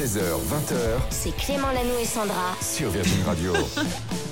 16h, 20h C'est Clément Lanoux et Sandra. sur Virgin Radio.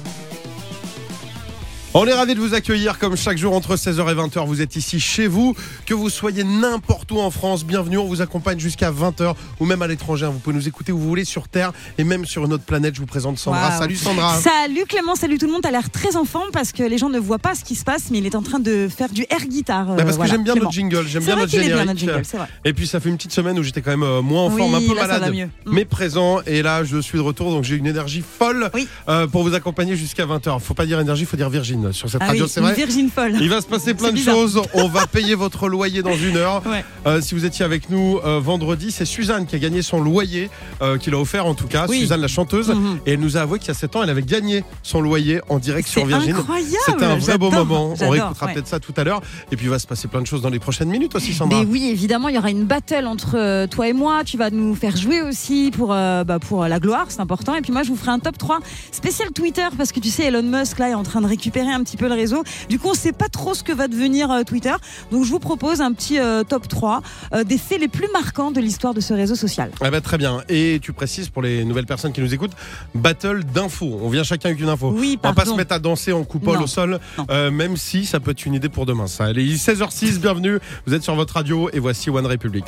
On est ravis de vous accueillir comme chaque jour entre 16h et 20h. Vous êtes ici chez vous, que vous soyez n'importe où en France. Bienvenue, on vous accompagne jusqu'à 20h ou même à l'étranger. Vous pouvez nous écouter où vous voulez sur Terre et même sur une autre planète. Je vous présente Sandra. Salut Sandra. Salut Clément, salut tout le monde. T'as l'air très enfant parce que les gens ne voient pas ce qui se passe, mais il est en train de faire du air guitar. Bah, parce que j'aime bien notre jingle, j'aime bien notre bien, notre jingle, vrai. Et puis ça fait une petite semaine où j'étais quand même euh, moins en Oui, forme, un peu là, ça malade. Mm. mais présent. Et là, je suis de retour, donc j'ai une énergie folle Oui. euh, pour vous accompagner jusqu'à 20h. Faut pas dire énergie, faut dire Virgin sur cette Ah radio, oui, c'est vrai. Virgin folle. Il va se passer plein de bizarre. choses. On va payer votre loyer dans une heure. Ouais. Euh, si vous étiez avec nous euh, vendredi, c'est Suzanne qui a gagné son loyer, euh, qui l'a offert en tout cas. Oui. Suzanne, la chanteuse. Mhm. Et elle nous a avoué qu'il y a 7 ans, elle avait gagné son loyer en direct sur C'est Virgin. incroyable. C'était un vrai beau moment. On réécoutera ouais. peut-être ça tout à l'heure. Et puis il va se passer plein de choses dans les prochaines minutes aussi, Sandra. Mais oui, évidemment, il y aura une battle entre euh, toi et moi. Tu vas nous faire jouer aussi pour, bah, pour la gloire, c'est important. Et puis moi, je vous ferai un top 3 spécial Twitter parce que tu sais, Elon Musk là est en train de récupérer un petit peu le réseau. Du coup, on sait pas trop ce que va devenir euh, Twitter. Donc, je vous propose un petit euh, top 3 euh, des faits les plus marquants de l'histoire de ce réseau social. Ah bah, très bien. Et tu précises pour les nouvelles personnes qui nous écoutent, battle d'infos. On vient chacun avec une info. Oui, On va pas pardon. se mettre à danser en coupole Non, au sol, euh, même si ça peut être une idée pour demain. Ça. Allez, il est 16h06, bienvenue. Vous êtes sur votre radio et voici One Republic.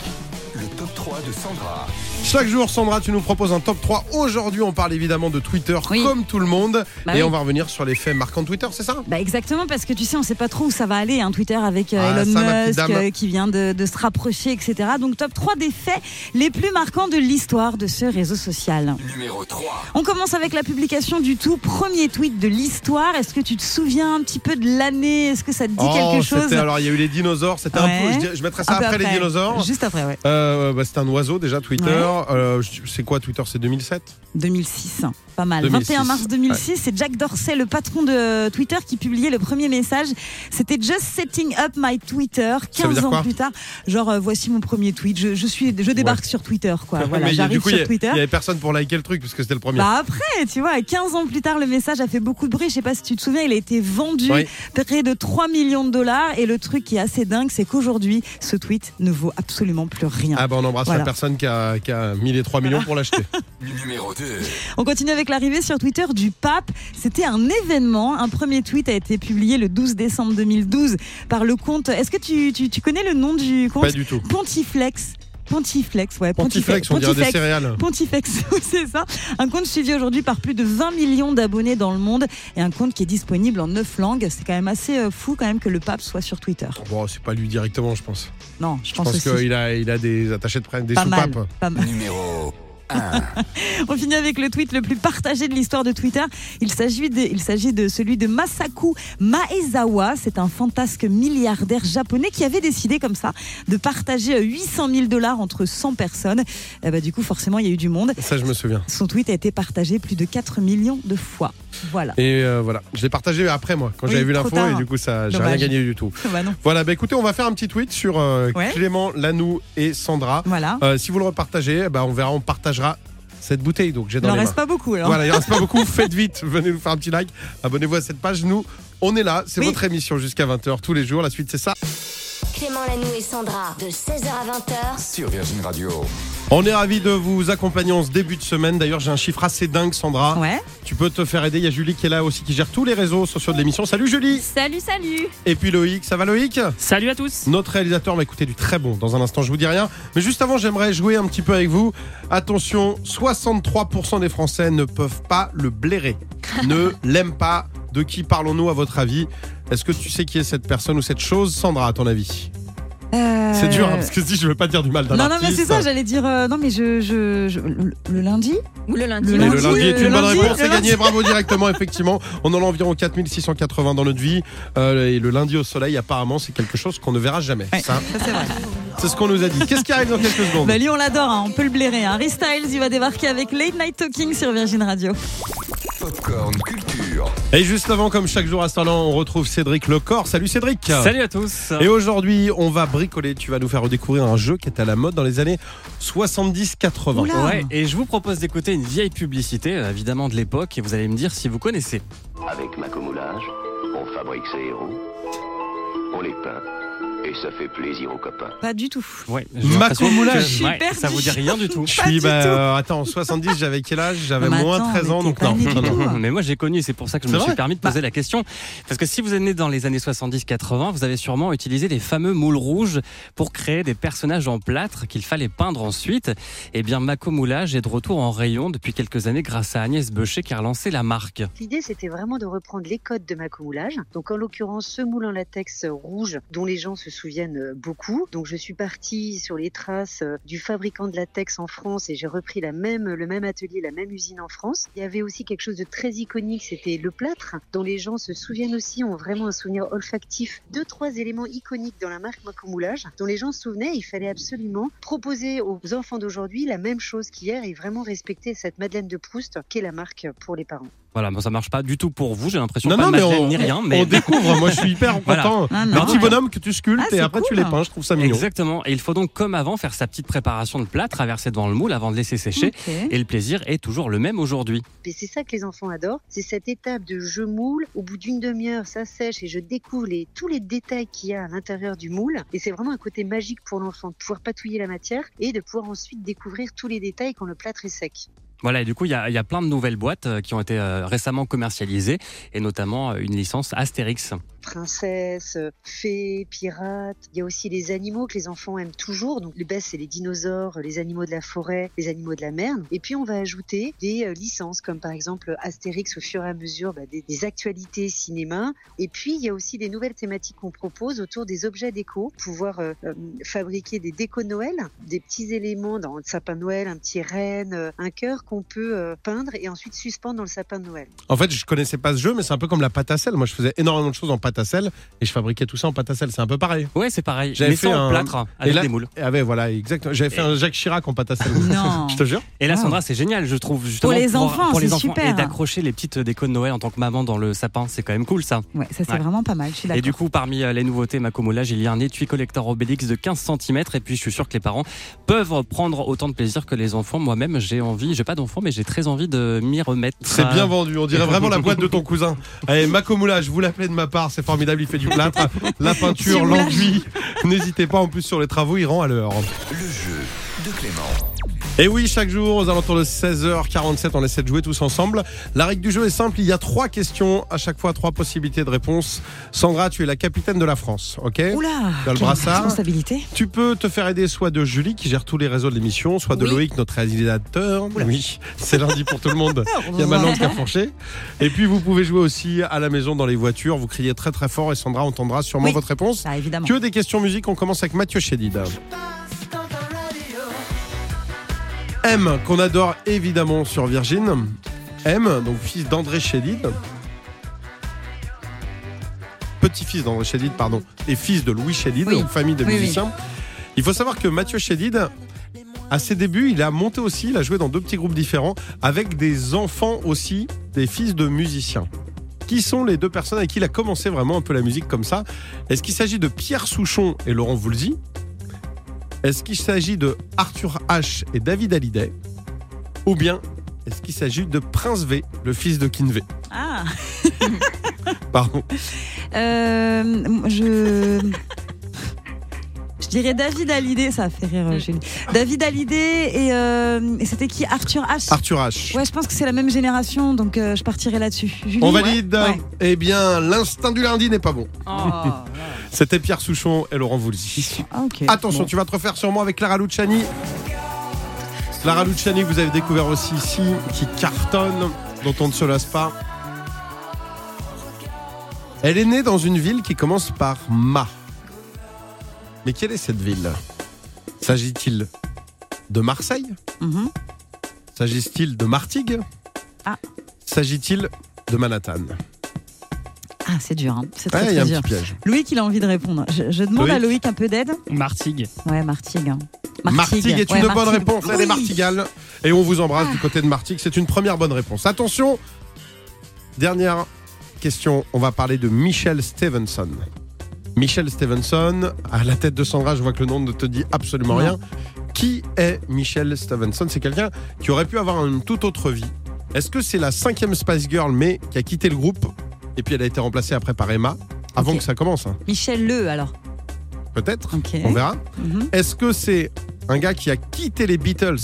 Le top 3 de Sandra. Chaque jour, Sandra, tu nous proposes un top 3. Aujourd'hui, on parle évidemment de Twitter Oui. comme tout le monde. Bah et oui. on va revenir sur les faits marquants de Twitter, c'est ça? Bah exactement parce que tu sais on sait pas trop où ça va aller hein, Twitter avec euh, Ah, Elon ça, Musk euh, qui vient de, de se rapprocher etc donc top 3 des faits les plus marquants de l'histoire de ce réseau social Numéro 3. on commence avec la publication du tout premier tweet de l'histoire est-ce que tu te souviens un petit peu de l'année? Est-ce que ça te dit Oh, quelque chose? Alors, il y a eu les dinosaures. C'était un peu. Je, je mettrais ça après, les dinosaures. juste après ouais Euh, bah, c'était un oiseau déjà, Twitter. Ouais. Euh, c'est quoi Twitter C'est 2007 2006 hein, pas mal 2006, 21 mars 2006 c'est Jack Dorsey le patron de Twitter qui publiait le premier message c'était just setting up my Twitter Ça veut 15 dire ans plus tard genre euh, voici mon premier tweet je, je suis je débarque sur Twitter quoi voilà j'arrive sur a- Twitter il y avait personne pour liker le truc parce que c'était le premier. bah après, tu vois, 15 ans plus tard, le message a fait beaucoup de bruit. Je sais pas si tu te souviens, il a été vendu Oui. près de 3 millions de dollars. Et le truc qui est assez dingue, c'est qu'aujourd'hui, ce tweet ne vaut absolument plus rien. Ah bah on embrasse Voilà. la personne qui a, qui a mis les 3 millions pour l'acheter. Numéro 2. On continue avec l'arrivée sur Twitter du pape. C'était un événement. Un premier tweet a été publié le 12 décembre 2012 par le compte. Est-ce que tu, tu, tu connais le nom du compte Pas du tout. Pontiflex. Pontiflex, ouais. Pontiflex, on dirait des céréales. Pontifex, oui, c'est ça. Un compte suivi aujourd'hui par plus de 20 millions d'abonnés dans le monde et un compte qui est disponible en 9 langues. C'est quand même assez euh, fou quand même que le pape soit sur Twitter. Bon, c'est pas lui directement, je pense. Non, je Je pense, pense aussi. qu'il a, il a des attachés de presse, des mal. Numéro 1. On finit avec le tweet le plus partagé de l'histoire de Twitter. Il s'agit de, il s'agit de celui de Masaku Maezawa. C'est un fantasque milliardaire japonais qui avait décidé comme ça de partager euh, 800 000 dollars entre 100 personnes. Eh ben, du coup, forcément, il y a eu du monde. Ça, je me souviens. Son tweet a été partagé plus de 4 millions de fois. Voilà. Et euh, voilà, je l'ai partagé après moi, quand Oui, j'avais vu l'info, et du coup, ça, j'ai rien gagné du tout. Bah non. Voilà, bah écoutez, on va faire un petit tweet sur euh, Ouais. Clément, Lanou et Sandra. Voilà. Euh, si vous le repartagez, bah, on verra, on partagera cette bouteille. Donc j'ai Il dans n'en les reste mains. pas beaucoup alors. Voilà, il reste pas beaucoup. Faites vite, venez nous faire un petit like. Abonnez-vous à cette page. Nous, on est là. C'est Oui. votre émission jusqu'à 20h tous les jours. La suite, c'est ça. Clément Lanoux et Sandra. De 16h à 20h. Sur Virgin Radio. On est ravis de vous accompagner en ce début de semaine. D'ailleurs, j'ai un chiffre assez dingue, Sandra. Ouais. Tu peux te faire aider. Il y a Julie qui est là aussi, qui gère tous les réseaux sociaux de l'émission. Salut Julie Salut, salut Et puis Loïc. Ça va Loïc? Salut à tous Notre réalisateur m'a écouté du très bon. Dans un instant, je vous dis rien. Mais juste avant, j'aimerais jouer un petit peu avec vous. Attention, 63% des Français ne peuvent pas le blairer. ne l'aiment pas. De qui parlons-nous à votre avis? Est-ce que tu sais qui est cette personne ou cette chose, Sandra, à ton avis? Euh, C'est dur, hein, parce que si je veux pas dire du mal d'un Non, non, mais c'est ça, j'allais dire. euh, non, mais je. je, je- le, le lundi Ou le lundi Le lundi, est le une bonne lundi, réponse, c'est gagné, bravo directement, effectivement. On en a environ 4680 dans notre vie. Euh, et le lundi au soleil, apparemment, c'est quelque chose qu'on ne verra jamais. Ouais, Ça, ça, c'est vrai. C'est ce qu'on nous a dit. Qu'est-ce qui arrive dans quelques secondes Bah, lui, on l'adore, hein, on peut le blairer. Hein. Harry Styles, il va débarquer avec Late Night Talking sur Virgin Radio. Popcorn Culture. Et juste avant, comme chaque jour à ce on retrouve Cédric Lecor. Salut Cédric Salut à tous Et aujourd'hui, on va bricoler. Tu vas nous faire redécouvrir un jeu qui était à la mode dans les années 70-80. Oula. Ouais, et je vous propose d'écouter une vieille publicité, euh, évidemment de l'époque, et vous allez me dire si vous connaissez. Avec Macomoulage, on fabrique ses héros, on les peint Et ça fait plaisir aux copains. Pas du tout. Ouais, Mako Moulage. ouais, ça vous dit rien du tout. Je suis, bah, euh, attends, en 70, j'avais quel âge? J'avais moins attends, 13 ans, mais donc non. tout. Mais moi j'ai connu, c'est pour ça que je me suis permis de poser la question. Parce que si vous êtes né dans les années 70-80, vous avez sûrement utilisé les fameux moules rouges pour créer des personnages en plâtre qu'il fallait peindre ensuite. Eh bien, Mako Moulage est de retour en rayon depuis quelques années grâce à Agnès Beucher qui a relancé la marque. L'idée, c'était vraiment de reprendre les codes de Macomoulage. Donc, en l'occurrence, ce moule en latex rouge dont les gens se souviennent euh, beaucoup. Donc, je suis partie sur les traces euh, du fabricant de latex en France et j'ai repris la même, le même atelier, la même usine en France. Il y avait aussi quelque chose de très iconique, c'était le plâtre, dont les gens se souviennent aussi, ont vraiment un souvenir olfactif. Deux, trois éléments iconiques dans la marque Macomoulage, dont les gens se souvenaient. Il fallait absolument proposer aux enfants d'aujourd'hui la même chose qu'hier et vraiment respecter cette Madeleine de Proust qu'est la marque pour les parents. Voilà, bon, ça marche pas du tout pour vous, j'ai l'impression Non, pas non, de mais Madeleine on, ni rien. Mais on découvre. Moi, je suis hyper Voilà. content. Un petit bonhomme que tu sculptes Ah, et après tu les peins. Je trouve ça mignon. Exactement. Et il faut donc, comme avant, faire sa petite préparation de plat, traverser devant le moule avant de laisser sécher. Et le plaisir est toujours le même aujourd'hui. Et c'est ça que les enfants adorent, c'est cette étape de je moule. Au bout d'une demi-heure, ça sèche et je découvre les, tous les détails qu'il y a à l'intérieur du moule. Et c'est vraiment un côté magique pour l'enfant de pouvoir patouiller la matière et de pouvoir ensuite découvrir tous les détails quand le plâtre est sec. Voilà, et du coup, il y a, plein de nouvelles boîtes euh, qui ont été euh, récemment commercialisées, et notamment euh, une licence Astérix. Princesse, euh, fée, pirate. Il y a aussi les animaux que les enfants aiment toujours. Donc les best, c'est les dinosaures, les animaux de la forêt, les animaux de la mer. Et puis on va ajouter des euh, licences comme par exemple Astérix au fur et à mesure bah, des, actualités cinéma. Et puis il y a aussi des nouvelles thématiques qu'on propose autour des objets déco, pouvoir euh, fabriquer des décos Noël, des petits éléments dans le sapin de Noël, un petit renne, un cœur qu'on peut peindre et ensuite suspendre dans le sapin de Noël. En fait, je connaissais pas ce jeu, mais c'est un peu comme la pâte à sel. Moi, je faisais énormément de choses en pâte à sel et je fabriquais tout ça en pâte à sel. C'est un peu pareil. Ouais, c'est pareil. J'avais fait un- plâtre, avec Et là- des moules. Ah ouais, voilà, exactement. J'avais fait Et- un Jacques Chirac en pâte à sel. Non. Je te jure. Et là. Sandra, c'est génial, je trouve, justement. Pour les enfants, pour les c'est enfants, super. Et d'accrocher les petites décos de Noël en tant que maman dans le sapin, c'est quand même cool, ça. Ouais, ça c'est Ouais. vraiment pas mal. Je Et du coup, parmi euh, les nouveautés Macomoulage, il y a un étui collector Obélix de 15 cm. Et puis, je suis sûr que les parents peuvent prendre autant de plaisir que les enfants. Moi-même, j'ai envie, j'ai pas d'enfant, mais j'ai très envie de m'y remettre. C'est bien vendu. On dirait vraiment la boîte de ton cousin. Allez, Mako Moulage, vous l'appelez de ma part. C'est formidable. Il fait du plâtre, la peinture, l'enduit. N'hésitez pas. En plus, sur les travaux, il rend à l'heure. Le jeu de Clément. Et oui, chaque jour, aux alentours de 16h47, on essaie de jouer tous ensemble. La règle du jeu est simple, il y a trois questions, à chaque fois trois possibilités de réponse. Sandra, tu es la capitaine de la France, ok? Oula, Dans le brassard. responsabilité. Tu peux te faire aider soit de Julie, qui gère tous les réseaux de l'émission, soit de Oui. Loïc, notre réalisateur. Oui, c'est lundi pour tout le monde. Il y a ma langue qui a fourché. Et puis, vous pouvez jouer aussi à la maison, dans les voitures. Vous criez très très fort et Sandra entendra sûrement Oui. votre réponse. Ah, évidemment. Que des questions musique, on commence avec Mathieu Chédid. M, qu'on adore évidemment sur Virgin. M, donc fils d'André Chédid. Petit-fils d'André Chédid, pardon, et fils de Louis Chédid, Oui. donc famille de Oui, oui. musiciens. Il faut savoir que Mathieu Chédid, à ses débuts, il a monté aussi, il a joué dans deux petits groupes différents, avec des enfants aussi, des fils de musiciens. Qui sont les deux personnes avec qui il a commencé vraiment un peu la musique comme ça? Est-ce qu'il s'agit de Pierre Souchon et Laurent Voulzy? Est-ce qu'il s'agit de Arthur H et David Hallyday Ou bien est-ce qu'il s'agit de Prince V, le fils de Kinvey Ah, Pardon. euh, je. Je dirais David Hallyday, ça a fait rire Julie. David Hallyday et, euh, et c'était qui Arthur H? Arthur H. Ouais, je pense que c'est la même génération, donc euh, je partirai là-dessus. Julie, On valide Ouais. Eh bien, l'instinct du lundi n'est pas bon. Oh, C'était Pierre Souchon et Laurent Voulzy. ah. Attention, Bon. tu vas te refaire sûrement avec Clara Luciani. Clara Luciani, que vous avez découvert aussi ici, qui cartonne, dont on ne se lasse pas. Elle est née dans une ville qui commence par Ma. Mais quelle est cette ville? S'agit-il de Marseille? Mhm. S'agit-il de Martigues? Ah. S'agit-il de Manhattan? Ah, c'est dur, hein. c'est Ouais, très, il y a très un dur. petit piège. Loïc, il a envie de répondre. Je, je demande Loïc à Loïc un peu d'aide. Martigues. Ouais, Martigues. hein. Martigues est Ouais, une bonne réponse, elle est Oui. martigale. Et on vous embrasse du côté de Martigues, c'est une première bonne réponse. Attention, dernière question, on va parler de Michelle Stevenson. Michelle Stevenson, à la tête de Sandra, je vois que le nom ne te dit absolument Non. rien. Qui est Michelle Stevenson? C'est quelqu'un qui aurait pu avoir une toute autre vie. Est-ce que c'est la cinquième Spice Girl, mais qui a quitté le groupe et puis elle a été remplacée après par Emma avant que ça commence hein. Michel Le, alors. Peut-être. Ok. On verra. Mhm. Est-ce que c'est un gars qui a quitté les Beatles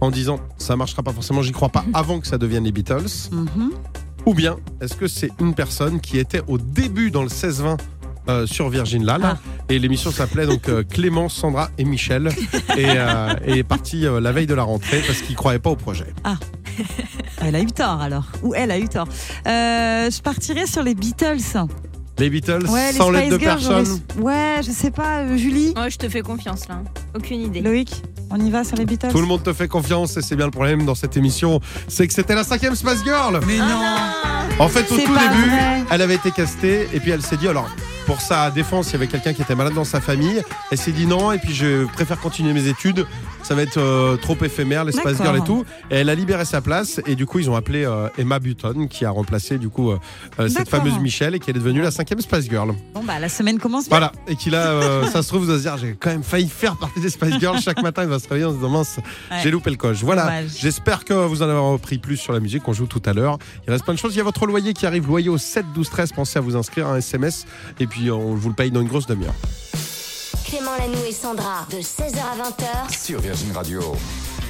en disant ça marchera pas forcément, j'y crois pas, avant que ça devienne les Beatles Mhm. Ou bien est-ce que c'est une personne qui était au début dans le 16-20 euh, sur Virgin là, là, et l'émission s'appelait donc euh, Clément, Sandra et Michel et, euh, et est parti euh, la veille de la rentrée parce qu'il croyait pas au projet. Elle a eu tort alors. Ou elle a eu tort. Euh, je partirais sur les Beatles. Les Beatles Ouais, les sans l'aide Spice de Girls, personne. Ouais, je sais pas, euh, Julie, Moi, je te fais confiance là. Aucune idée. Loïc, on y va sur les Beatles Tout le monde te fait confiance et c'est bien le problème dans cette émission, c'est que c'était la cinquième Space Girl. Mais non En fait, au tout début, vrai. elle avait été castée et puis elle s'est dit alors. Pour sa défense, il y avait quelqu'un qui était malade dans sa famille. Elle s'est dit non, et puis je préfère continuer mes études. Ça va être euh, trop éphémère, les Spice D'accord. Girls et tout. Et elle a libéré sa place. Et du coup, ils ont appelé euh, Emma Button, qui a remplacé du coup euh, cette fameuse Michelle et qui est devenue la cinquième Spice Girl. Bon bah la semaine commence bien. Voilà. Et qu'il a, euh, ça se trouve, vous allez se dire, j'ai quand même failli faire partie des Spice Girls. Chaque matin, il va se réveiller en se disant, mince, Ouais. j'ai loupé le coche. Voilà. J'espère que vous en avez appris plus sur la musique qu'on joue tout à l'heure. Il reste plein de choses. Il y a votre loyer qui arrive, loyer au 7 12 13. Pensez à vous inscrire un SMS et puis on vous le paye dans une grosse demi-heure. Clément Lanoux et Sandra de 16h à 20h Sur Virgin Radio.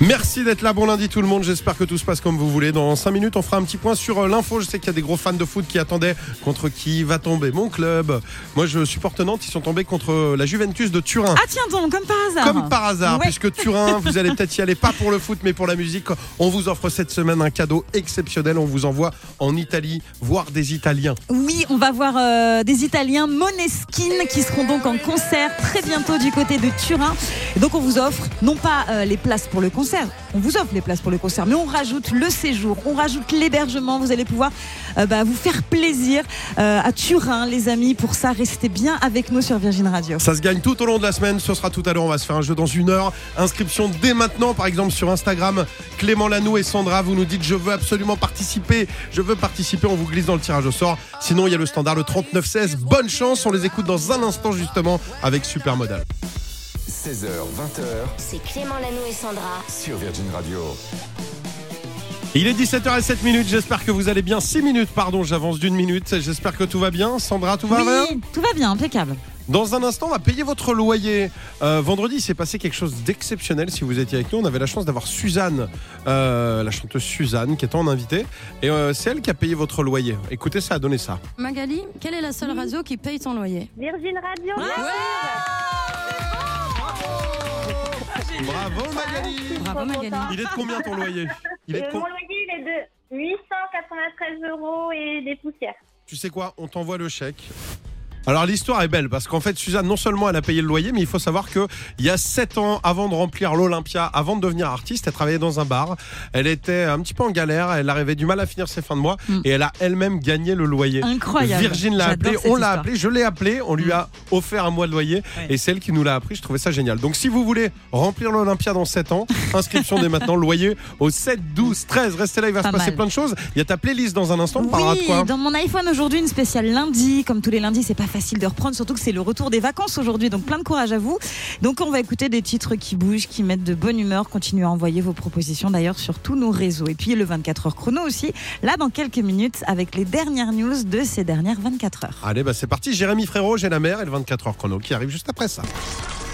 Merci d'être là. Bon lundi tout le monde. J'espère que tout se passe comme vous voulez. Dans 5 minutes, on fera un petit point sur euh, l'info. Je sais qu'il y a des gros fans de foot qui attendaient contre qui va tomber mon club. Moi, je supporte Nantes. Ils sont tombés contre euh, la Juventus de Turin. Ah tiens donc, comme par hasard. Comme par hasard, Ouais. puisque Turin, vous allez peut-être y aller, pas pour le foot, mais pour la musique. On vous offre cette semaine un cadeau exceptionnel. On vous envoie en Italie voir des Italiens. Oui, on va voir euh, des Italiens Moneskin qui seront donc en concert très bientôt du côté de Turin. Donc on vous offre non pas euh, les places pour le concert, on vous offre les places pour le concert, mais on rajoute le séjour, on rajoute l'hébergement. Vous allez pouvoir euh, bah, vous faire plaisir euh, à Turin, les amis. Pour ça, restez bien avec nous sur Virgin Radio. Ça se gagne tout au long de la semaine. Ce sera tout à l'heure. On va se faire un jeu dans une heure. Inscription dès maintenant, par exemple sur Instagram. Clément Lanoux et Sandra, vous nous dites je veux absolument participer. Je veux participer. On vous glisse dans le tirage au sort. Sinon, il y a le standard, le 3916. Bonne chance. On les écoute dans un instant justement avec Supermodal. 16h, 20h C'est Clément Lanoux et Sandra. sur Virgin Radio. Il est 17h07 minutes. J'espère que vous allez bien. 6 minutes, pardon. J'avance d'une minute. J'espère que tout va bien. Sandra, tout va bien? Oui, tout va bien, impeccable. Dans un instant, on va payer votre loyer. Euh, vendredi, il s'est passé quelque chose d'exceptionnel. Si vous étiez avec nous, on avait la chance d'avoir Suzanne, euh, la chanteuse Suzanne, qui est en invité. Et euh, c'est elle qui a payé votre loyer. Écoutez, ça a donné ça. Magali, quelle est la seule radio qui paye ton loyer Virgin Radio. Bravo Magali Bravo Magali. Il est de combien ton loyer Il est de com- mon loyer, il est de 893 euros et des poussières. Tu sais quoi On t'envoie le chèque. Alors l'histoire est belle parce qu'en fait Suzanne non seulement elle a payé le loyer mais il faut savoir que il y a 7 ans avant de remplir l'Olympia, avant de devenir artiste, elle travaillait dans un bar. Elle était un petit peu en galère, elle arrivait du mal à finir ses fins de mois Mm. et elle a elle-même gagné le loyer. Incroyable. Virgin l'a appelé, on l'a. Mm. appelé, je l'ai appelé, on lui a offert un mois de loyer Ouais. et c'est elle qui nous l'a appris. Je trouvais ça génial. Donc si vous voulez remplir l'Olympia dans 7 ans, inscription dès maintenant, loyer au 7, 12, 13. Restez là, il va Pas se passer mal. plein de choses. Il y a ta playlist dans un instant, on parlera de Oui, quoi dans mon iPhone aujourd'hui, une spéciale lundi. Comme tous les lundis, c'est pas facile de reprendre, surtout que c'est le retour des vacances aujourd'hui. Donc plein de courage à vous. Donc on va écouter des titres qui bougent, qui mettent de bonne humeur. Continuez à envoyer vos propositions d'ailleurs sur tous nos réseaux. Et puis le 24 heures chrono aussi, là dans quelques minutes, avec les dernières news de ces dernières 24 heures. Allez, bah c'est parti. Jérémy Frérot, j'ai la mer et le 24 heures chrono qui arrive juste après ça.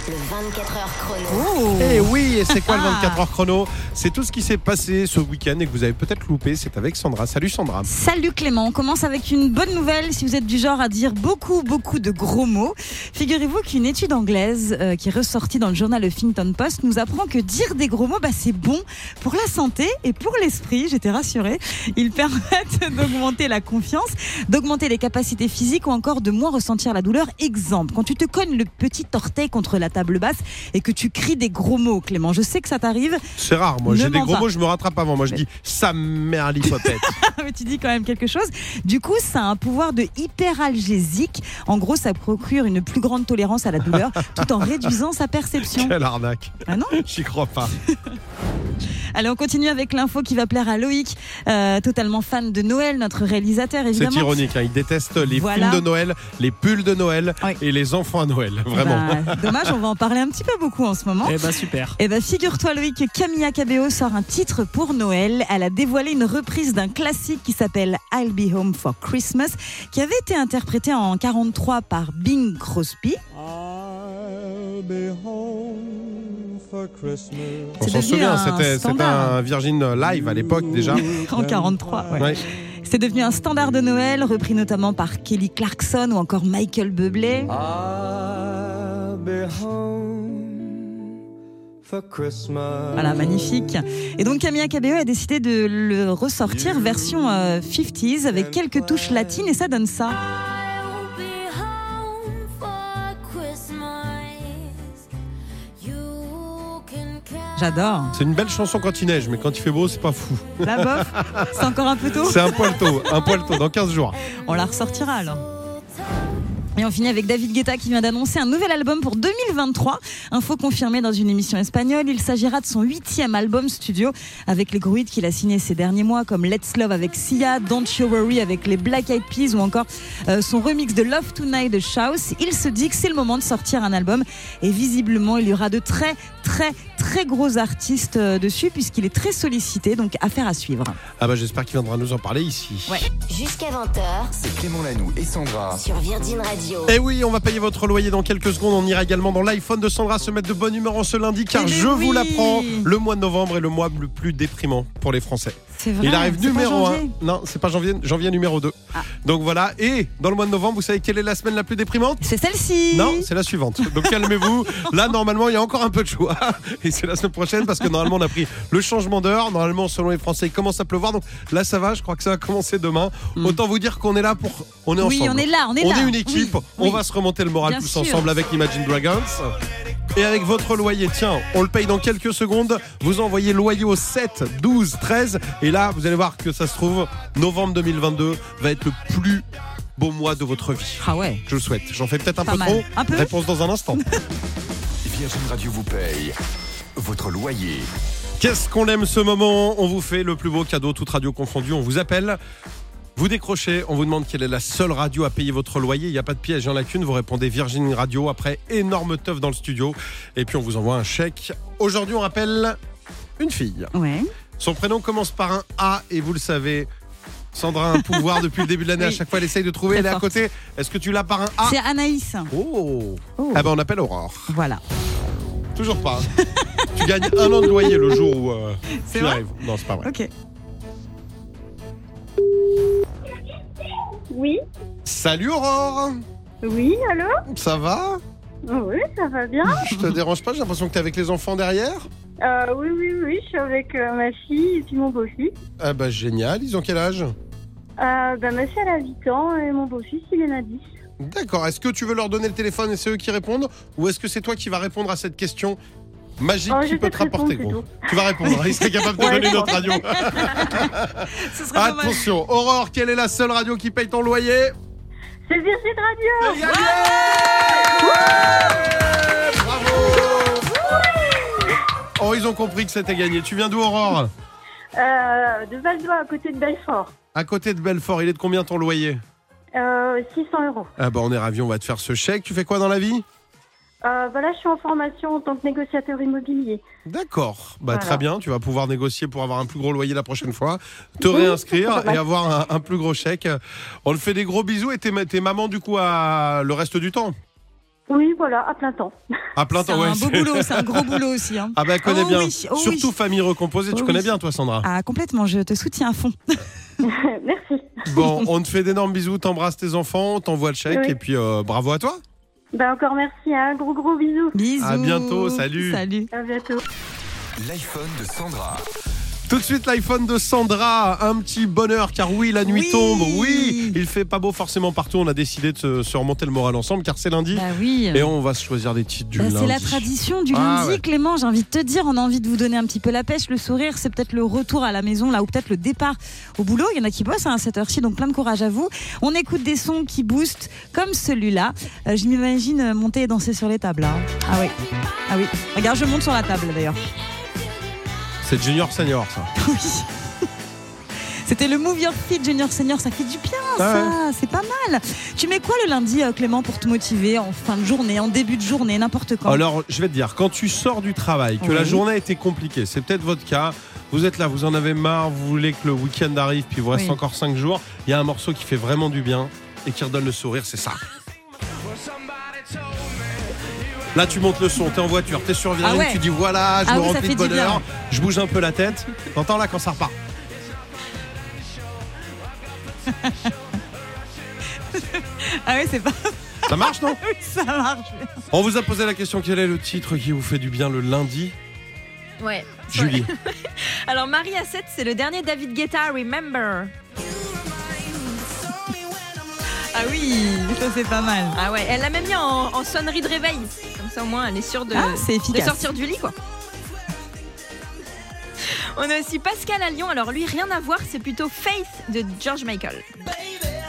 Le 24 heures chrono. Eh oui, et c'est quoi le Ah. 24 heures chrono? C'est tout ce qui s'est passé ce week-end et que vous avez peut-être loupé. C'est avec Sandra. Salut Sandra. Salut Clément, on commence avec une bonne nouvelle si vous êtes du genre à dire beaucoup beaucoup de gros mots. Figurez-vous qu'une étude anglaise euh, qui est ressortie dans le journal Huffington Post nous apprend que dire des gros mots, bah, c'est bon pour la santé et pour l'esprit, j'étais rassurée. Ils permettent d'augmenter la confiance, d'augmenter les capacités physiques ou encore de moins ressentir la douleur. Exemple, quand tu te cognes le petit orteil contre la table basse et que tu cries des gros mots, Clément, je sais que ça t'arrive, C'est rare, moi. J'ai des gros pas. mots, je me rattrape avant. Moi, je dis sa mère l'hypopète. mais tu dis quand même quelque chose. Du coup, ça a un pouvoir de hyperalgésique. En gros, ça procure une plus grande tolérance à la douleur tout en réduisant sa perception. Quelle arnaque. Ah non J'y crois pas. Allez, on continue avec l'info qui va plaire à Loïc, euh, totalement fan de Noël, notre réalisateur C'est évidemment. ironique. hein. Il déteste les Voilà. films de Noël, les pulls de Noël Oui. et les enfants à Noël. Vraiment. Bah, dommage, on va en parler un petit peu beaucoup en ce moment. Eh bah super. Eh ben, figure-toi, Loïc, que Camilla Cabello sort un titre pour Noël. Elle a dévoilé une reprise d'un classique qui s'appelle I'll Be Home for Christmas, qui avait été interprété en 43 par Bing Crosby. On C'est s'en devenu souvient, un c'était un Virgin Live à l'époque déjà. En 43, ouais. Ouais. C'est devenu un standard de Noël, repris notamment par Kelly Clarkson ou encore Michael Bublé. Voilà, magnifique. Et donc Camilla Cabello a décidé de le ressortir version euh, 50s avec quelques touches latines et ça donne ça. J'adore. C'est une belle chanson quand il neige, mais quand il fait beau, c'est pas fou. La bof, c'est encore un peu tôt. C'est un poil tôt, un poil tôt, dans 15 jours. On la ressortira alors. Et on finit avec David Guetta qui vient d'annoncer un nouvel album pour 2023. Info confirmée dans une émission espagnole. Il s'agira de son huitième album studio avec les gros hits qu'il a signés ces derniers mois comme Let's Love avec Sia, Don't You Worry avec les Black Eyed Peas ou encore euh, son remix de Love Tonight de Shouse. Il se dit que c'est le moment de sortir un album et visiblement il y aura de très très très gros artistes euh, dessus puisqu'il est très sollicité. Donc affaire à suivre. Ah bah j'espère qu'il viendra nous en parler ici. Ouais. Jusqu'à 20h C'est Clément Lanoux et Sandra. sur Virgin Radio. Et Eh oui, on va payer votre loyer dans quelques secondes. On ira également dans l'iPhone de Sandra se mettre de bonne humeur en ce lundi car Eh ben je vous l'apprends, le mois de novembre est le mois le plus déprimant pour les Français. C'est vrai. Il arrive numéro 1. janvier. Non, c'est pas janvier, janvier numéro 2. Ah. Donc voilà, et dans le mois de novembre, vous savez quelle est la semaine la plus déprimante? C'est celle-ci. Non, c'est la suivante. Donc calmez-vous. Là, normalement, il y a encore un peu de choix. Et c'est la semaine prochaine parce que normalement, on a pris le changement d'heure. Normalement, selon les Français, il commence à pleuvoir. Donc là, ça va. Je crois que ça va commencer demain. Autant vous dire qu'on est là pour. On est Hmm. Oui, on est là, on est On là. est une équipe. Oui, On va se remonter le moral Bien tous sûr. ensemble avec Imagine Dragons. Et avec votre loyer, tiens, on le paye dans quelques secondes. Vous envoyez loyer au 7, 12, 13. Et là, vous allez voir que ça se trouve, novembre 2022 va être le plus beau mois de votre vie. Ah ouais. Je le souhaite. J'en fais peut-être un Pas peu mal. trop. Un peu Réponse dans un instant. Virgin Radio vous paye votre loyer. Qu'est-ce qu'on aime ce moment? On vous fait le plus beau cadeau, toute radio confondue. On vous appelle. Vous décrochez, on vous demande quelle est la seule radio à payer votre loyer. Il n'y a pas de piège, en a qu'une. Vous répondez Virgin Radio après énorme teuf dans le studio. Et puis on vous envoie un chèque. Aujourd'hui, on rappelle une fille. Ouais. Son prénom commence par un A et vous le savez. Sandra a un pouvoir depuis le début de l'année. À Oui. chaque fois, elle essaye de trouver. Elle est à côté. Est-ce que tu l'as par un A? C'est Anaïs. Oh. Oh. Ah ben on appelle Aurore. Voilà. Toujours pas. tu gagnes un an de loyer le jour où euh, tu vrai arrives. Non, c'est pas vrai. Ok. Oui, Salut Aurore. Oui, allô? Ça va? Oui, ça va bien. Je te dérange pas J'ai l'impression que t'es avec les enfants derrière? Euh, oui, oui, oui, je suis avec euh, ma fille et puis mon beau-fils. Ah bah génial, ils ont quel âge? Euh, bah, ma fille, elle a 8 ans et mon beau-fils, il en a 10. D'accord, est-ce que tu veux leur donner le téléphone et c'est eux qui répondent? Ou est-ce que c'est toi qui vas répondre à cette question? Magique Oh, qui peut te rapporter gros. Tu vas répondre, hein, il serait capable de Ouais, donner notre radio. Attention, Aurore, quelle est la seule radio qui paye ton loyer? C'est Virgin Radio Ouais Bravo Oh, ils ont compris que c'était gagné. Tu viens d'où, Aurore? Euh, De Valdois, à côté de Belfort. À côté de Belfort, il est de combien ton loyer? Euh, 600 euros. Ah bah on est ravis, on va te faire ce chèque. Tu fais quoi dans la vie? Euh, bah là, je suis en formation en tant que négociateur immobilier. D'accord, bah Voilà. très bien, tu vas pouvoir négocier pour avoir un plus gros loyer la prochaine fois, te Oui, réinscrire c'est et avoir un, un plus gros chèque. On te fait des gros bisous et t'es, maman du coup à le reste du temps Oui, voilà, à plein temps. À plein C'est temps, ouais. un beau c'est- boulot, c'est un gros boulot aussi. hein. Ah bah elle connaît Oh bien, oui, oh surtout oui. famille recomposée, tu Oh connais oui. bien toi Sandra. Ah, complètement, je te soutiens à fond. Merci. Bon, on te fait d'énormes bisous, t'embrasses tes enfants, t'envoie le chèque Oui. et puis euh, bravo à toi. Bah, encore merci, un gros gros bisou. Bisous. À bientôt, salut. Salut. À bientôt. L'iPhone de Sandra. Tout de suite l'iPhone de Sandra, un petit bonheur car oui la nuit Oui. tombe, oui il fait pas beau forcément partout, on a décidé de se, se remonter le moral ensemble car c'est lundi Bah oui. et on va se choisir des titres du Bah, lundi. c'est la tradition du Ah, lundi, ouais. Clément. J'ai envie de te dire, on a envie de vous donner un petit peu la pêche, le sourire. C'est peut-être le retour à la maison, là, ou peut-être le départ au boulot. Il y en a qui bossent hein, à cette heure-ci, donc plein de courage à vous. On écoute des sons qui boostent, comme celui-là. Euh, je m'imagine monter et danser sur les tables. là. Ah oui, ah oui. Regarde, je monte sur la table d'ailleurs. C'est Junior Senior ça. Oui. C'était le Move Your Feet Junior Senior, ça fait du bien Ah ça, c'est pas mal. Tu mets quoi le lundi euh, Clément pour te motiver en fin de journée, en début de journée, n'importe quand? Alors je vais te dire, quand tu sors du travail, que Oui. la journée a été compliquée, c'est peut-être votre cas, vous êtes là, vous en avez marre, vous voulez que le week-end arrive, puis il vous reste Oui. encore 5 jours, il y a un morceau qui fait vraiment du bien et qui redonne le sourire, c'est ça. Là, tu montes le son, t'es en voiture, t'es sur Virgin, Ah ouais. tu dis voilà, je Ah me oui, remplis de bonheur, je bouge un peu la tête. T'entends là quand ça repart. Ah ouais, c'est pas Ça marche, non ça marche. On vous a posé la question quel est le titre qui vous fait du bien le lundi Ouais. Julie. Alors Marie à 7, c'est le dernier David Guetta, Remember. Ah oui, ça c'est pas mal. Ah ouais, elle l'a même mis en, en sonnerie de réveil. Ça au moins elle est sûre de, Ah, de sortir du lit quoi. On a aussi Pascal à Lyon. Alors lui, rien à voir, c'est plutôt Faith de George Michael.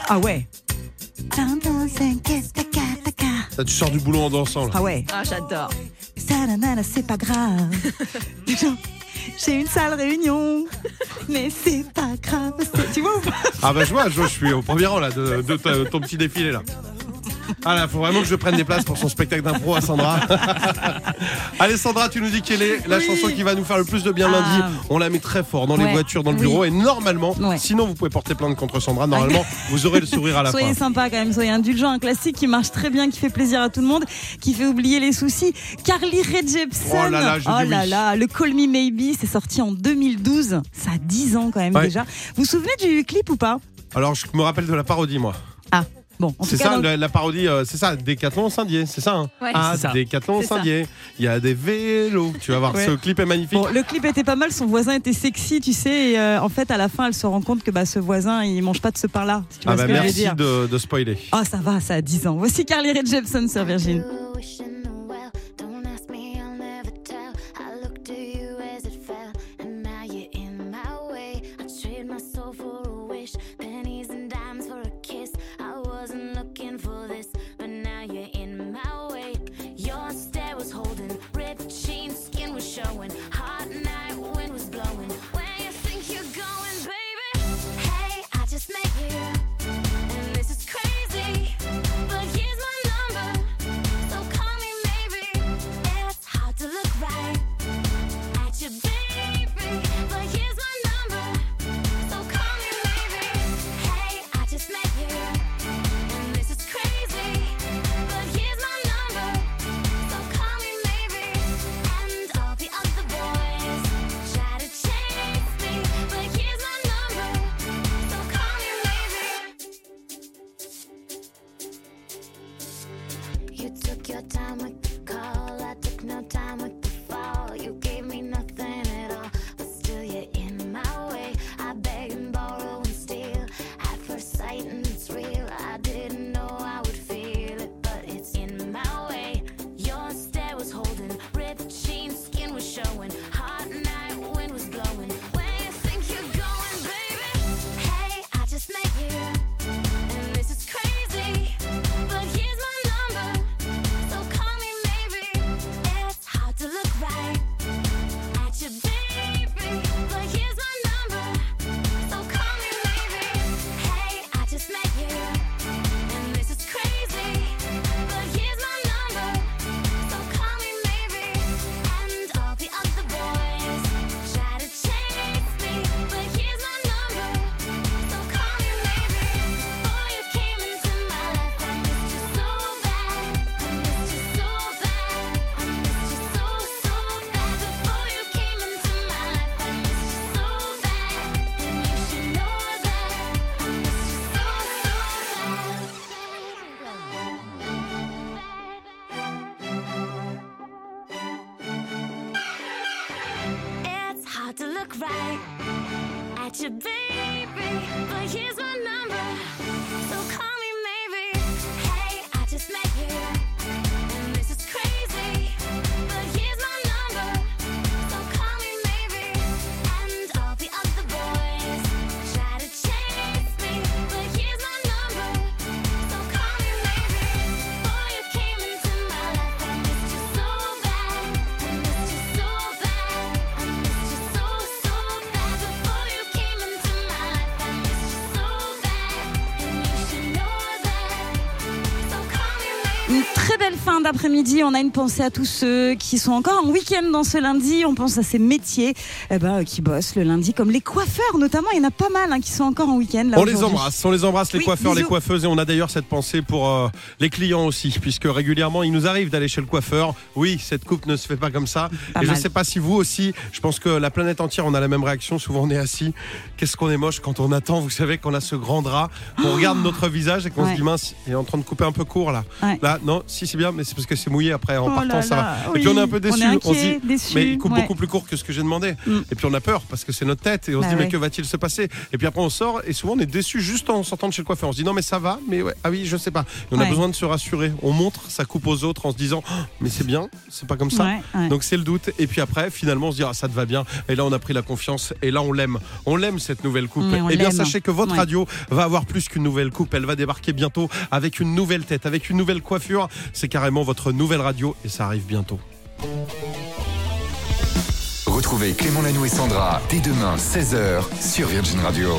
Ah ouais. Là, tu sors du boulot en dansant. Là. Ah ouais. Ah j'adore. Salanana, c'est pas grave. J'ai une sale réunion, mais c'est pas grave. Tu vois ou pas Ah bah je vois, je, vois, je suis au premier rang là de, ton petit défilé là. Ah là, faut vraiment que je prenne des places pour son spectacle d'impro à Sandra. Allez Sandra, tu nous dis quelle est la Oui. chanson qui va nous faire le plus de bien Ah. lundi. On la met très fort dans les voitures, dans le Oui. bureau et normalement, Ouais. sinon vous pouvez porter plainte contre Sandra. Normalement, vous aurez le sourire à la Soyez fin. sympa quand même, soyez indulgent. Un classique qui marche très bien, qui fait plaisir à tout le monde, qui fait oublier les soucis. Carly Rae Jepsen. Oh là là, je Oh là oui. là, le Call Me Maybe, c'est sorti en 2012. Ça a 10 ans quand même Ouais. déjà. Vous vous souvenez du clip ou pas? Alors je me rappelle de la parodie moi. Ah, bon, C'est ça, la, la parodie, euh, c'est ça, Décathlon Saint-Dié, c'est ça hein Ouais, Ah, c'est ça. Décathlon. Saint-Dié. Il y a des vélos. Tu vas voir, Ouais. ce clip est magnifique. Bon, le clip était pas mal, son voisin était sexy, tu sais, et euh, en fait, à la fin, elle se rend compte que bah, ce voisin, il mange pas de ce pain-là. Si ah bah merci dire. de, de spoiler. Ah, ça va, ça a 10 ans. Voici Carly Rae Jepsen sur Virgin. Took your time with the call. I took no time with fin d'après-midi. On a une pensée à tous ceux qui sont encore en week-end dans ce lundi. On pense à ces métiers eh ben, qui bossent le lundi, comme les coiffeurs notamment. Il y en a pas mal hein, qui sont encore en week-end. On les embrasse, on les embrasse, les Oui, coiffeurs, les coiffeuses, et on a d'ailleurs cette pensée pour euh, les clients aussi, puisque régulièrement il nous arrive d'aller chez le coiffeur. Oui, cette coupe ne se fait pas comme ça. Pas et je mal. sais pas si vous aussi, je pense que la planète entière, on a la même réaction. Souvent on est assis, qu'est-ce qu'on est moche quand on attend. Vous savez qu'on a ce grand drap, qu'on regarde notre visage et qu'on Ouais. se dit mince, il est en train de couper un peu court là. Ouais. Là, non, si c'est bien, mais c'est parce que c'est mouillé après en Oh partant, là ça là, va. oui. Et puis on est un peu déçu. On se dit, déçu, mais il coupe ouais. beaucoup plus court que ce que j'ai demandé. Mm. Et puis on a peur parce que c'est notre tête et on se Bah dit mais que va-t-il se passer? Et puis après on sort et souvent on est déçu juste en sortant de chez le coiffeur. On se dit non mais ça va, mais ouais, ah oui je sais pas. Et on a besoin de se rassurer. On montre sa coupe aux autres en se disant Oh, mais c'est bien, c'est pas comme ça. Donc c'est le doute. Et puis après finalement on se dit ah, ça te va bien. Et là on a pris la confiance et là on l'aime. On l'aime cette nouvelle coupe. Et bien l'aime. sachez que votre radio va avoir plus qu'une nouvelle coupe. Elle va débarquer bientôt avec une nouvelle tête, avec une nouvelle coiffure. C'est carrément votre nouvelle radio et ça arrive bientôt. Retrouvez Clément Lanoux et Sandra dès demain 16h sur Virgin Radio.